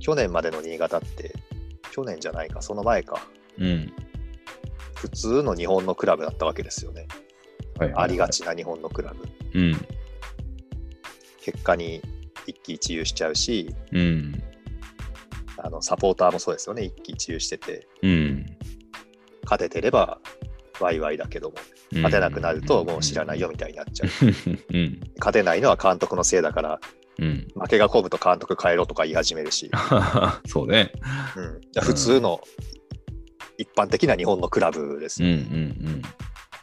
去年までの新潟って、去年じゃないか、その前か、うん。普通の日本のクラブだったわけですよね。はいはいはいありが。ちな日本のクラブ。うん。結果に一喜一憂しちゃうし、うん。あのサポーターもそうですよね、一喜一憂してて、うん。勝ててればワイワイだけども、勝てなくなるともう知らないよみたいになっちゃう。うん。勝てないのは監督のせいだから、うん。負けが込むと監督変えろとか言い始めるし、そうね。うん、じゃあ普通の一般的な日本のクラブですうんうよ。ん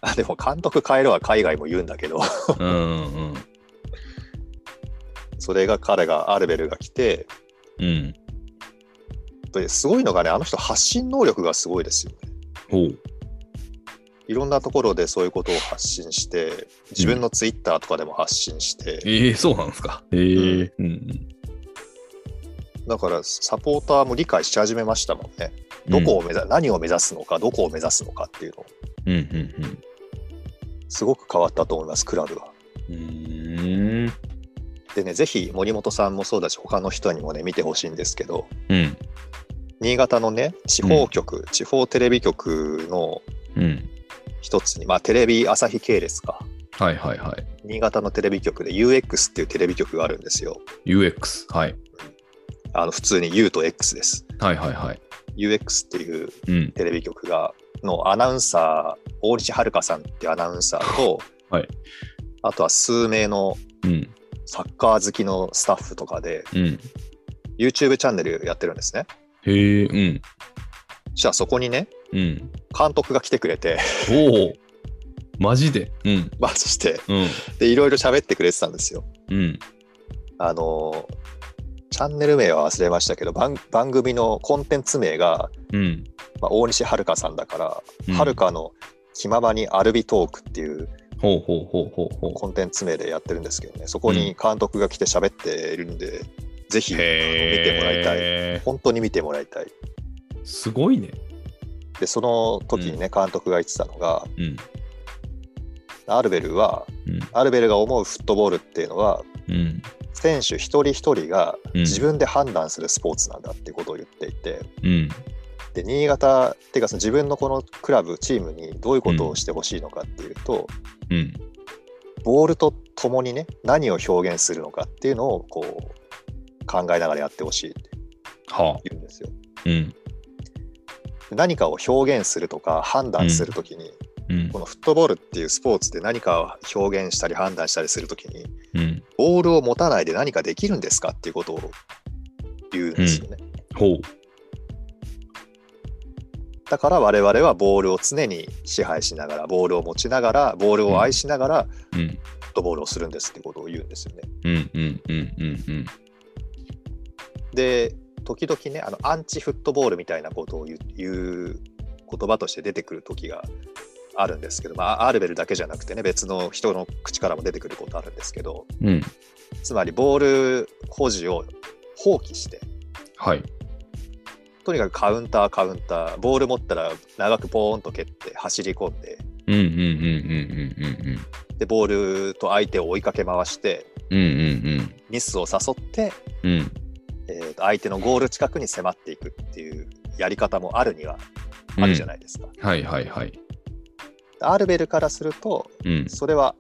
あでも監督変えろは海外も言うんだけど、うん。うんうん それが彼がアルベルが来て、うん。すごいのがね、あの人発信能力がすごいですよね。いろんなところでそういうことを発信して、自分のツイッターとかでも発信して、ええそうなんですか。ええうんだからサポーターも理解し始めましたもんね。うん。どこを目指、何を目指すのか、どこを目指すのかっていうのを、うんうんすごく変わったと思います、クラブは。うん。うーん。でね、ぜひ森本さんもそうだし、他の人にもね、見てほしいんですけど、うん。新潟のね、地方局、地方テレビ局のうん。一つに、まあ、テレビ朝日系列か。はいはいはい。新潟のテレビ局で UX っていうテレビ局があるんですよ。UX。はい。あの普通に U と X です。はいはいはい。UX っていううん。テレビ局がのアナウンサー、大西遥さんっていうアナウンサーと、はいあとは数名のうん。サッカー好きのスタッフとかでうん。YouTube チャンネルやってるんですね。へえ、うん。そしたらそこにね、うん。監督が来てくれて、おお。マジで？うん。まあそして、うん。で、いろいろ喋ってくれてたんですよ。うん。あの、チャンネル名は忘れましたけど、番番組のコンテンツ名が、うん。まあ、大西遥さんだから、うんはるかの気ままにアルビトークっていうほうほうほうほうほう。コンテンツ名でやってるんですけどね、そこに監督が来て喋っているんで、ぜひ見てもらいたい。本当に見てもらいたい。すごいね。で、その時にね、監督が言ってたのが、うん。アルベルは、うん。アルベルが思うフットボールっていうのは、うん。選手一人一人がうん自分で判断するスポーツなんだってことを言っていて、うん。で新潟っていうかその自分のこのクラブチームにどういうことをしてほしいのかっていうと、うん。ボールと共にね何を表現するのかっていうのをこう考えながらやってほしいってはあ。言うんですよ。うん。何かを表現するとか判断するときに、うんこ。のフットボールっていうスポーツで何かを表現したり判断したりするときにうん。ボールを持たないで何かできるんですかっていうことを言うんですよね。ほう。だから我々はボールを常に支配しながらボールを持ちながらボールを愛しながらフうん。ットボールをするんですってことを言うんですよね。うん。うん。うん。うん。うん。で時々ねあのアンチフットボールみたいなことを言う言葉として出てくる時があるんですけど、まあ、アールベルだけじゃなくてね別の人の口からも出てくることあるんですけどうん。つまりボール保持を放棄してはい。とにかくカウンターカウンターボール持ったら長くポーンと蹴って走り込んで。でボールと相手を追いかけ回してうん。うん。うん。ミスを誘って、うん。えーと相手のゴール近くに迫っていくっていうやり方もあるにはあるじゃないですか。はい。はい。はい。アールベルからするとうん。それは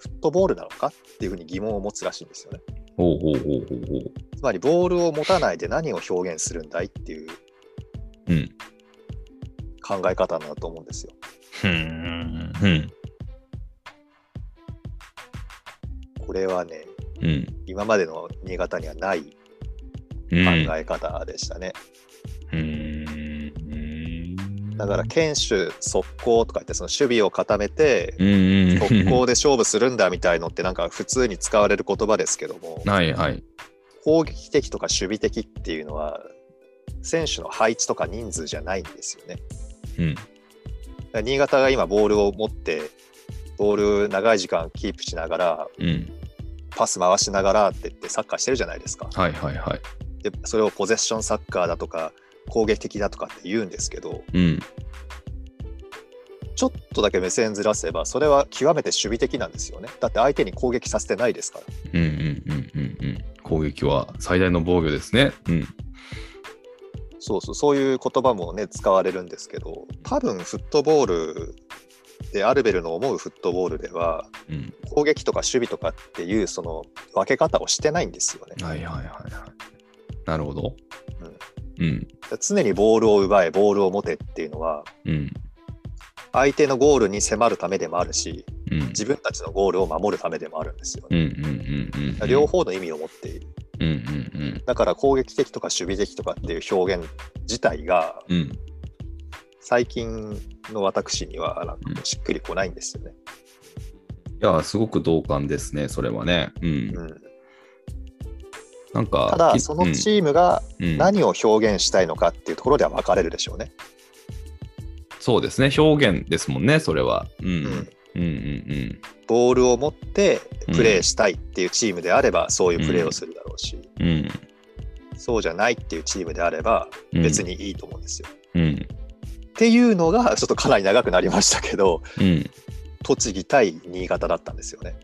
フットボールなのかっていうふうに疑問を持つらしいんですよね。ほうほうほうほうほう。つまりボールを持たないで何を表現するんだいっていううん。考え方なんだと思うんですよ。ふん。うん。これはねうん。今までの新潟にはない。え方でしたね。うん。だから堅守速攻とか言ってその守備を固めてうん。速攻で勝負するんだみたいのってなんか普通に使われる言葉ですけどもはいはい。攻撃的とか守備的っていうのは選手の配置とか人数じゃないんですよね。うん。新潟が今ボールを持ってボール長い時間キープしながらうん。パス回しながらって言ってサッカーしてるじゃないですか。はいはいはい。でそれをポゼッションサッカーだとか攻撃的だとかって言うんですけどうん。ちょっとだけ目線ずらせばそれは極めて守備的なんですよね。だって相手に攻撃させてないですから。うんうんうんうんうん。攻撃は最大の防御ですね。うん。そうそう、そういう言葉もね、使われるんですけど、多分フットボールで、アルベルの思うフットボールでは、うん。攻撃とか守備とかっていう、その分け方をしてないんですよね。はいはいはいはい。なるほど。うん。常にボールを奪え、ボールを持てっていうのは、うん。相手のゴールに迫るためでもあるし、うん。自分たちのゴールを守るためでもあるんですよね。うんうんうんうん。両。方の意味を持っている。うんうんだから攻撃的とか守備的とかっていう表現自体がうん。うん。最近の私にはなんかしっくりこないんですよね。いや、すごく同感ですね、それはね。うん。うん、なんか、ただきそのチームがうん何を表現したいのかっていうところでは分かれるでしょうね。そうですね、表現ですもんね、それは。うん。うんうんうんボールを持ってプレーしたいっていうチームであればそういうプレーをするだろうし、うん。うん。そうじゃないっていうチームであればうん別にいいと思うんですよ。うん。っていうのがちょっとかなり長くなりましたけどうん。栃木対新潟だったんですよね。